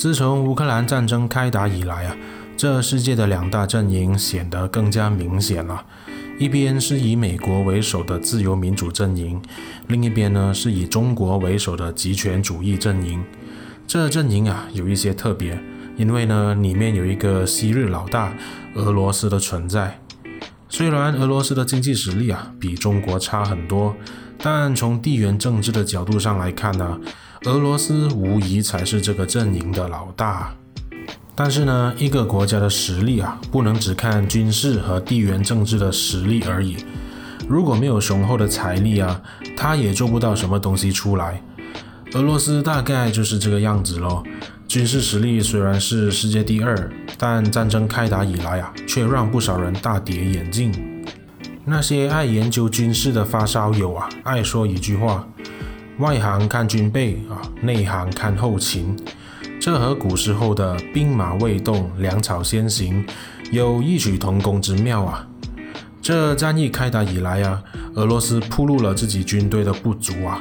自从乌克兰战争开打以来啊，这世界的两大阵营显得更加明显了。一边是以美国为首的自由民主阵营，另一边呢是以中国为首的极权主义阵营。这阵营啊有一些特别，因为呢里面有一个昔日老大俄罗斯的存在。虽然俄罗斯的经济实力啊比中国差很多，但从地缘政治的角度上来看呢，俄罗斯无疑才是这个阵营的老大。但是呢，一个国家的实力啊，不能只看军事和地缘政治的实力而已。如果没有雄厚的财力啊，他也做不到什么东西出来。俄罗斯大概就是这个样子喽。军事实力虽然是世界第二，但战争开打以来啊，却让不少人大跌眼镜。那些爱研究军事的发烧友啊，爱说一句话：外行看军备啊，内行看后勤。这和古时候的兵马未动，粮草先行有异曲同工之妙啊！这战役开打以来啊，俄罗斯暴露了自己军队的不足啊，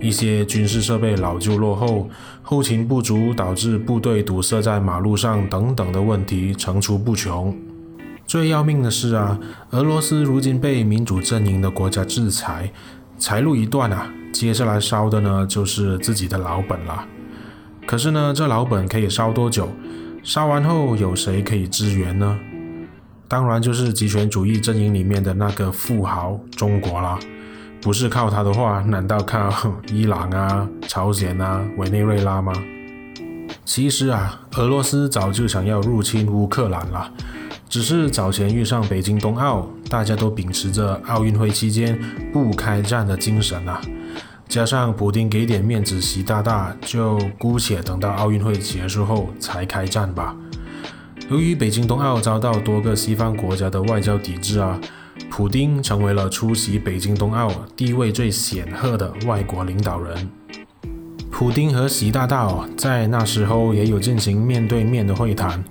一些军事设备老旧落后，后勤不足，导致部队堵塞在马路上等等的问题层出不穷。最要命的是啊，俄罗斯如今被民主阵营的国家制裁，财路一断啊，接下来烧的呢就是自己的老本了。可是呢，这老本可以烧多久？烧完后有谁可以支援呢？当然就是极权主义阵营里面的那个富豪中国啦。不是靠他的话，难道靠伊朗啊、朝鲜啊、委内瑞拉吗？其实啊，俄罗斯早就想要入侵乌克兰了，只是早前遇上北京冬奥，大家都秉持着奥运会期间不开战的精神啊。加上普丁给点面子，习大大就姑且等到奥运会结束后才开战吧。由于北京冬奥遭到多个西方国家的外交抵制啊，普丁成为了出席北京冬奥地位最显赫的外国领导人。普丁和习大大，在那时候也有进行面对面的会谈。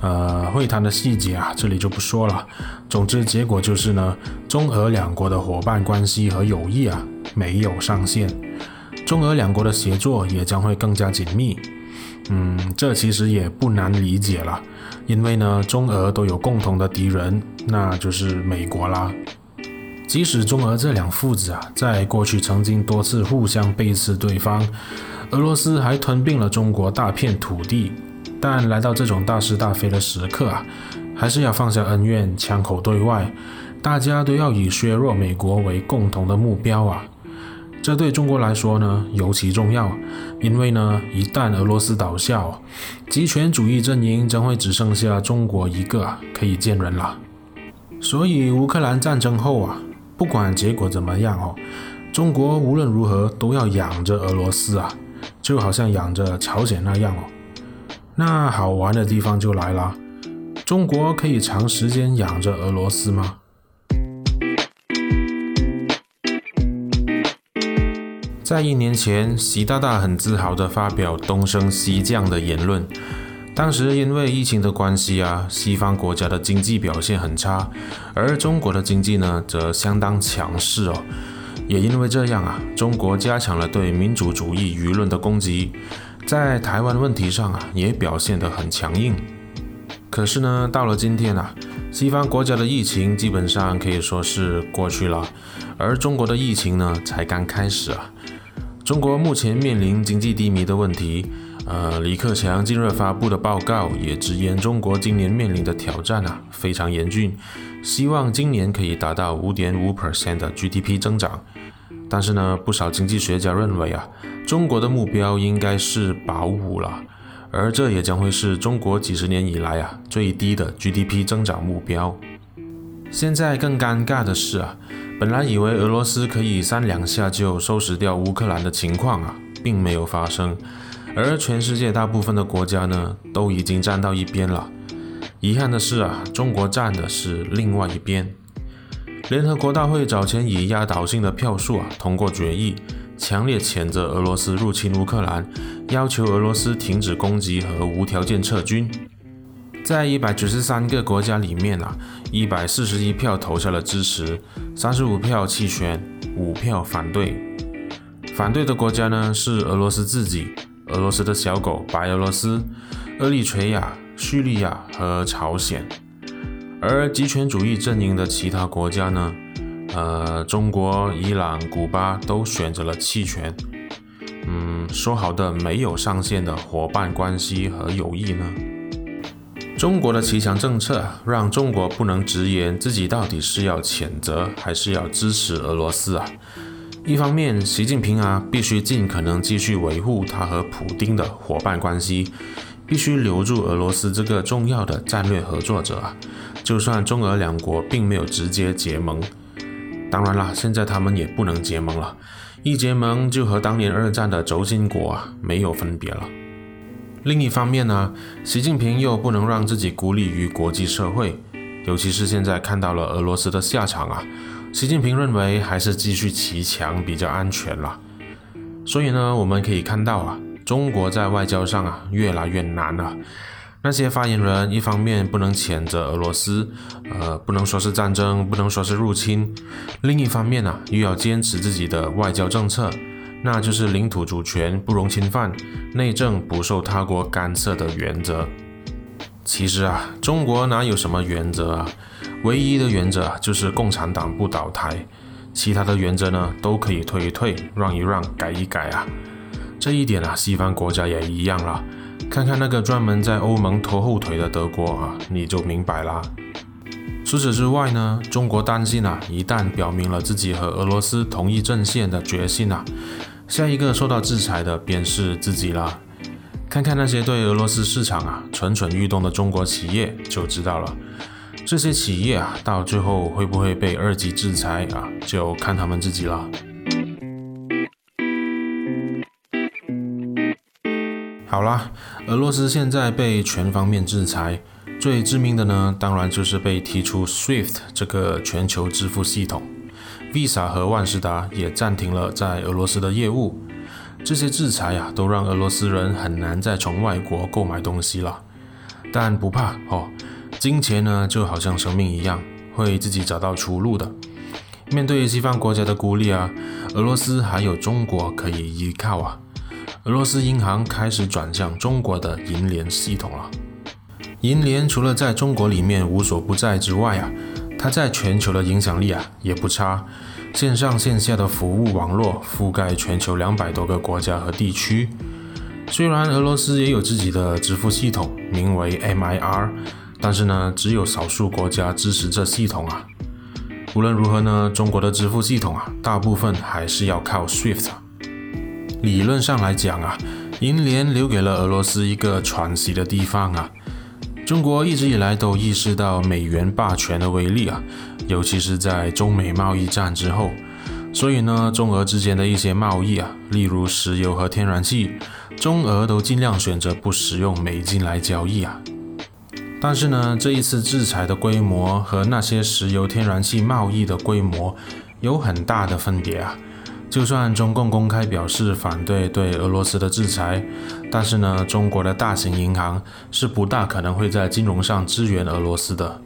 呃，会谈的细节啊，这里就不说了。总之，结果就是呢，中俄两国的伙伴关系和友谊啊，没有上限。中俄两国的协作也将会更加紧密。嗯，这其实也不难理解了，因为呢，中俄都有共同的敌人，那就是美国啦。即使中俄这两父子啊，在过去曾经多次互相背刺对方，俄罗斯还吞并了中国大片土地。但来到这种大是大非的时刻啊，还是要放下恩怨，枪口对外，大家都要以削弱美国为共同的目标啊。这对中国来说呢，尤其重要，因为呢，一旦俄罗斯倒下，极权主义阵营将会只剩下中国一个可以见人了。所以乌克兰战争后啊，不管结果怎么样哦，中国无论如何都要养着俄罗斯啊，就好像养着朝鲜那样哦。那好玩的地方就来了，中国可以长时间养着俄罗斯吗？在一年前，习大大很自豪地发表东升西降的言论。当时因为疫情的关系啊，西方国家的经济表现很差，而中国的经济呢则相当强势哦。也因为这样啊，中国加强了对民主主义舆论的攻击。在台湾问题上啊，也表现得很强硬。可是呢，到了今天啊，西方国家的疫情基本上可以说是过去了，而中国的疫情呢，才刚开始啊。中国目前面临经济低迷的问题，呃，李克强近日发布的报告也直言，中国今年面临的挑战啊，非常严峻，希望今年可以达到五点五 percent 的 GDP 增长。但是呢，不少经济学家认为啊，中国的目标应该是保五了，而这也将会是中国几十年以来啊最低的 GDP 增长目标。现在更尴尬的是啊，本来以为俄罗斯可以三两下就收拾掉乌克兰的情况啊，并没有发生，而全世界大部分的国家呢，都已经站到一边了。遗憾的是啊，中国站的是另外一边。联合国大会早前以压倒性的票数啊通过决议，强烈谴责俄罗斯入侵乌克兰，要求俄罗斯停止攻击和无条件撤军。在一百九十三个国家里面啊，一百四十一票投下了支持，三十五票弃权，五票反对。反对的国家呢是俄罗斯自己，俄罗斯的小狗白俄罗斯、厄立垂亚、叙利亚和朝鲜。而极权主义阵营的其他国家呢？呃，中国、伊朗、古巴都选择了弃权。嗯，说好的没有上限的伙伴关系和友谊呢？中国的骑墙政策让中国不能直言自己到底是要谴责还是要支持俄罗斯啊。一方面，习近平啊必须尽可能继续维护他和普丁的伙伴关系，必须留住俄罗斯这个重要的战略合作者啊。就算中俄两国并没有直接结盟，当然了，现在他们也不能结盟了，一结盟就和当年二战的轴心国啊没有分别了。另一方面呢，习近平又不能让自己孤立于国际社会，尤其是现在看到了俄罗斯的下场啊，习近平认为还是继续骑墙比较安全了。所以呢，我们可以看到啊，中国在外交上啊越来越难了。那些发言人一方面不能谴责俄罗斯，呃，不能说是战争，不能说是入侵；另一方面呢，又要坚持自己的外交政策。那就是领土主权不容侵犯，内政不受他国干涉的原则。其实啊，中国哪有什么原则啊？唯一的原则就是共产党不倒台，其他的原则呢都可以退一退，让一让，改一改啊。这一点啊，西方国家也一样了。看看那个专门在欧盟拖后腿的德国啊，你就明白了。除此之外呢，中国担心啊，一旦表明了自己和俄罗斯同一阵线的决心啊。下一个受到制裁的便是自己了。看看那些对俄罗斯市场啊蠢蠢欲动的中国企业就知道了。这些企业啊，到最后会不会被二级制裁啊，就看他们自己了。好啦，俄罗斯现在被全方面制裁，最致命的呢，当然就是被踢出 SWIFT 这个全球支付系统。Visa 和万事达也暂停了在俄罗斯的业务，这些制裁呀、啊，都让俄罗斯人很难再从外国购买东西了。但不怕哦，金钱呢就好像生命一样，会自己找到出路的。面对西方国家的孤立啊，俄罗斯还有中国可以依靠啊。俄罗斯银行开始转向中国的银联系统了。银联除了在中国里面无所不在之外啊。它在全球的影响力啊也不差，线上线下的服务网络覆盖全球两百多个国家和地区。虽然俄罗斯也有自己的支付系统，名为 MIR，但是呢，只有少数国家支持这系统啊。无论如何呢，中国的支付系统啊，大部分还是要靠 SWIFT。理论上来讲啊，银联留给了俄罗斯一个喘息的地方啊。中国一直以来都意识到美元霸权的威力啊，尤其是在中美贸易战之后，所以呢，中俄之间的一些贸易啊，例如石油和天然气，中俄都尽量选择不使用美金来交易啊。但是呢，这一次制裁的规模和那些石油天然气贸易的规模有很大的分别啊。就算中共公开表示反对对俄罗斯的制裁，但是呢，中国的大型银行是不大可能会在金融上支援俄罗斯的。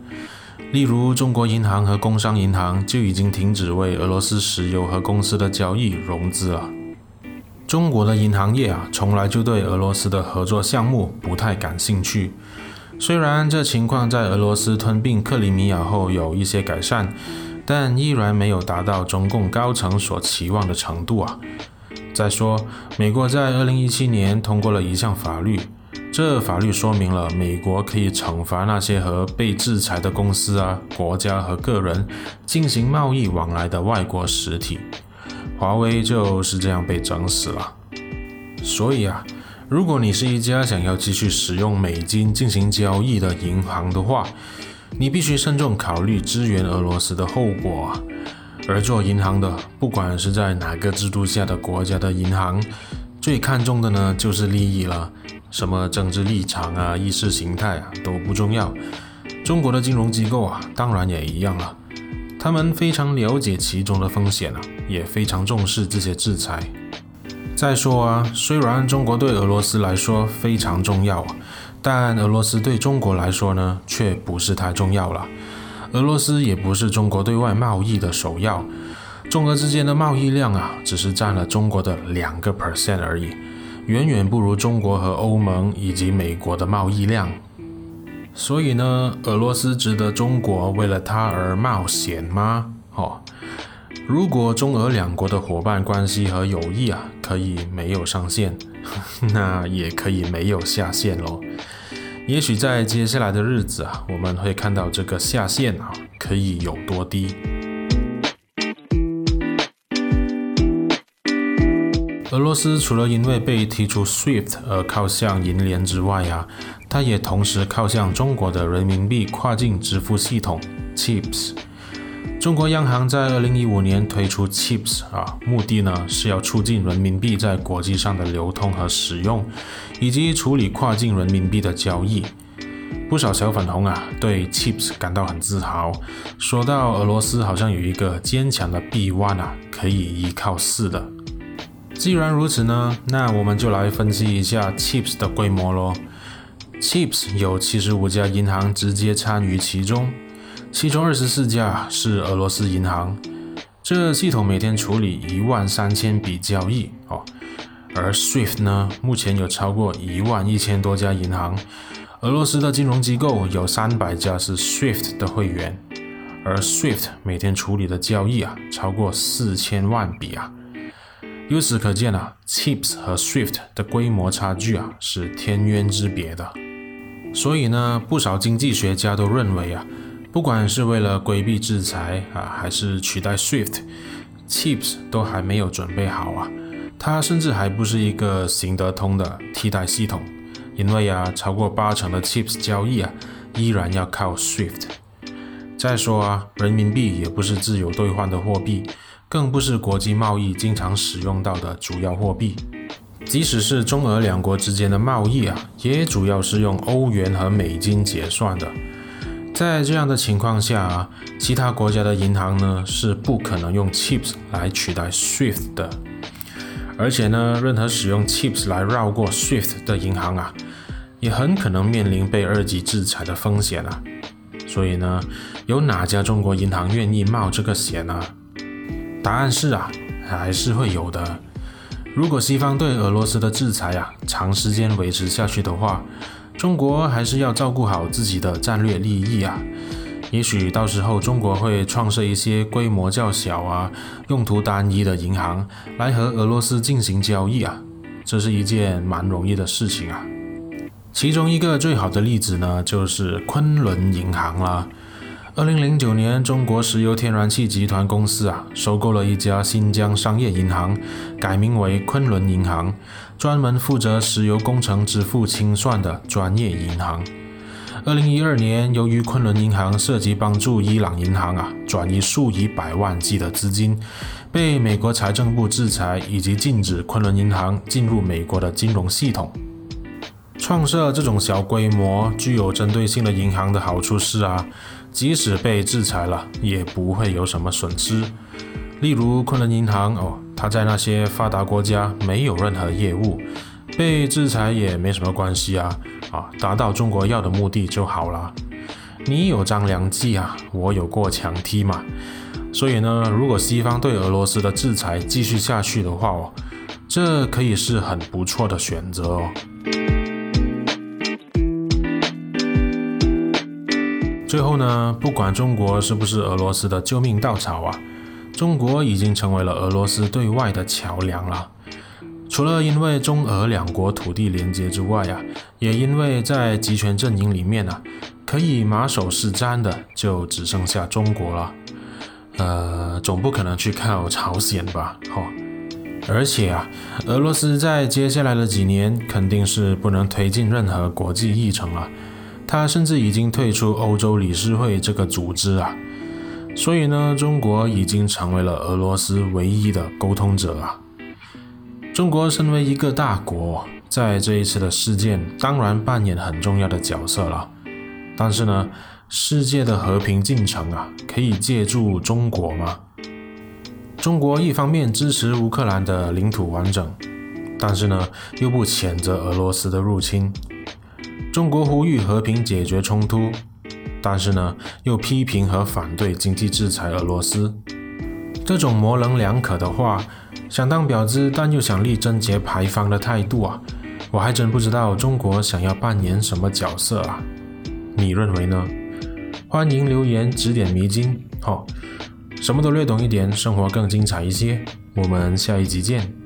例如，中国银行和工商银行就已经停止为俄罗斯石油和公司的交易融资了。中国的银行业啊，从来就对俄罗斯的合作项目不太感兴趣。虽然这情况在俄罗斯吞并克里米亚后有一些改善。但依然没有达到中共高层所期望的程度啊！再说，美国在二零一七年通过了一项法律，这法律说明了美国可以惩罚那些和被制裁的公司啊、国家和个人进行贸易往来的外国实体。华为就是这样被整死了。所以啊，如果你是一家想要继续使用美金进行交易的银行的话，你必须慎重考虑支援俄罗斯的后果啊！而做银行的，不管是在哪个制度下的国家的银行，最看重的呢就是利益了。什么政治立场啊、意识形态啊都不重要。中国的金融机构啊，当然也一样了。他们非常了解其中的风险啊，也非常重视这些制裁。再说啊，虽然中国对俄罗斯来说非常重要啊。但俄罗斯对中国来说呢，却不是太重要了。俄罗斯也不是中国对外贸易的首要，中俄之间的贸易量啊，只是占了中国的两个 percent 而已，远远不如中国和欧盟以及美国的贸易量。所以呢，俄罗斯值得中国为了它而冒险吗？哦，如果中俄两国的伙伴关系和友谊啊，可以没有上限，那也可以没有下限喽。也许在接下来的日子啊，我们会看到这个下限啊，可以有多低。俄罗斯除了因为被踢出 SWIFT 而靠向银联之外啊，它也同时靠向中国的人民币跨境支付系统 CHIPS。中国央行在二零一五年推出 CHIPS 啊，目的呢是要促进人民币在国际上的流通和使用，以及处理跨境人民币的交易。不少小粉红啊对 CHIPS 感到很自豪，说到俄罗斯好像有一个坚强的臂弯啊，可以依靠似的。既然如此呢，那我们就来分析一下 CHIPS 的规模喽。CHIPS 有七十五家银行直接参与其中，其中二十四家是俄罗斯银行。这系统每天处理一万三千笔交易哦。而 SWIFT 呢，目前有超过一万一千多家银行，俄罗斯的金融机构有三百家是 SWIFT 的会员，而 SWIFT 每天处理的交易啊，超过四千万笔啊。由此可见啊，CIPS 和 SWIFT 的规模差距啊是天渊之别的。所以呢，不少经济学家都认为啊，不管是为了规避制裁啊，还是取代 SWIFT，Chips 都还没有准备好啊。它甚至还不是一个行得通的替代系统，因为啊，超过八成的 Chips 交易啊，依然要靠 SWIFT。再说啊，人民币也不是自由兑换的货币。更不是国际贸易经常使用到的主要货币，即使是中俄两国之间的贸易啊，也主要是用欧元和美金结算的。在这样的情况下啊，其他国家的银行呢是不可能用 CHIPS 来取代 SWIFT 的，而且呢，任何使用 CHIPS 来绕过 SWIFT 的银行啊，也很可能面临被二级制裁的风险啊。所以呢，有哪家中国银行愿意冒这个险呢？答案是啊，还是会有的。如果西方对俄罗斯的制裁啊长时间维持下去的话，中国还是要照顾好自己的战略利益啊。也许到时候中国会创设一些规模较小啊、用途单一的银行来和俄罗斯进行交易啊，这是一件蛮容易的事情啊。其中一个最好的例子呢，就是昆仑银行了。二零零九年，中国石油天然气集团公司啊，收购了一家新疆商业银行，改名为昆仑银行，专门负责石油工程支付清算的专业银行。二零一二年，由于昆仑银行涉及帮助伊朗银行啊转移数以百万计的资金，被美国财政部制裁，以及禁止昆仑银行进入美国的金融系统。创设这种小规模、具有针对性的银行的好处是啊。即使被制裁了，也不会有什么损失。例如昆仑银行哦，它在那些发达国家没有任何业务，被制裁也没什么关系啊啊，达到中国要的目的就好了。你有张良计啊，我有过墙梯嘛。所以呢，如果西方对俄罗斯的制裁继续下去的话哦，这可以是很不错的选择哦。最后呢，不管中国是不是俄罗斯的救命稻草啊，中国已经成为了俄罗斯对外的桥梁了。除了因为中俄两国土地连接之外啊，也因为在集权阵营里面啊，可以马首是瞻的就只剩下中国了。呃，总不可能去靠朝鲜吧？哈、而且啊，俄罗斯在接下来的几年肯定是不能推进任何国际议程了。他甚至已经退出欧洲理事会这个组织啊，所以呢，中国已经成为了俄罗斯唯一的沟通者啊。中国身为一个大国，在这一次的事件当然扮演很重要的角色了。但是呢，世界的和平进程啊，可以借助中国吗？中国一方面支持乌克兰的领土完整，但是呢，又不谴责俄罗斯的入侵。中国呼吁和平解决冲突，但是呢，又批评和反对经济制裁俄罗斯。这种模棱两可的话，想当婊子但又想力贞节牌坊的态度啊，我还真不知道中国想要扮演什么角色啊？你认为呢？欢迎留言指点迷津。好、哦，什么都略懂一点，生活更精彩一些。我们下一集见。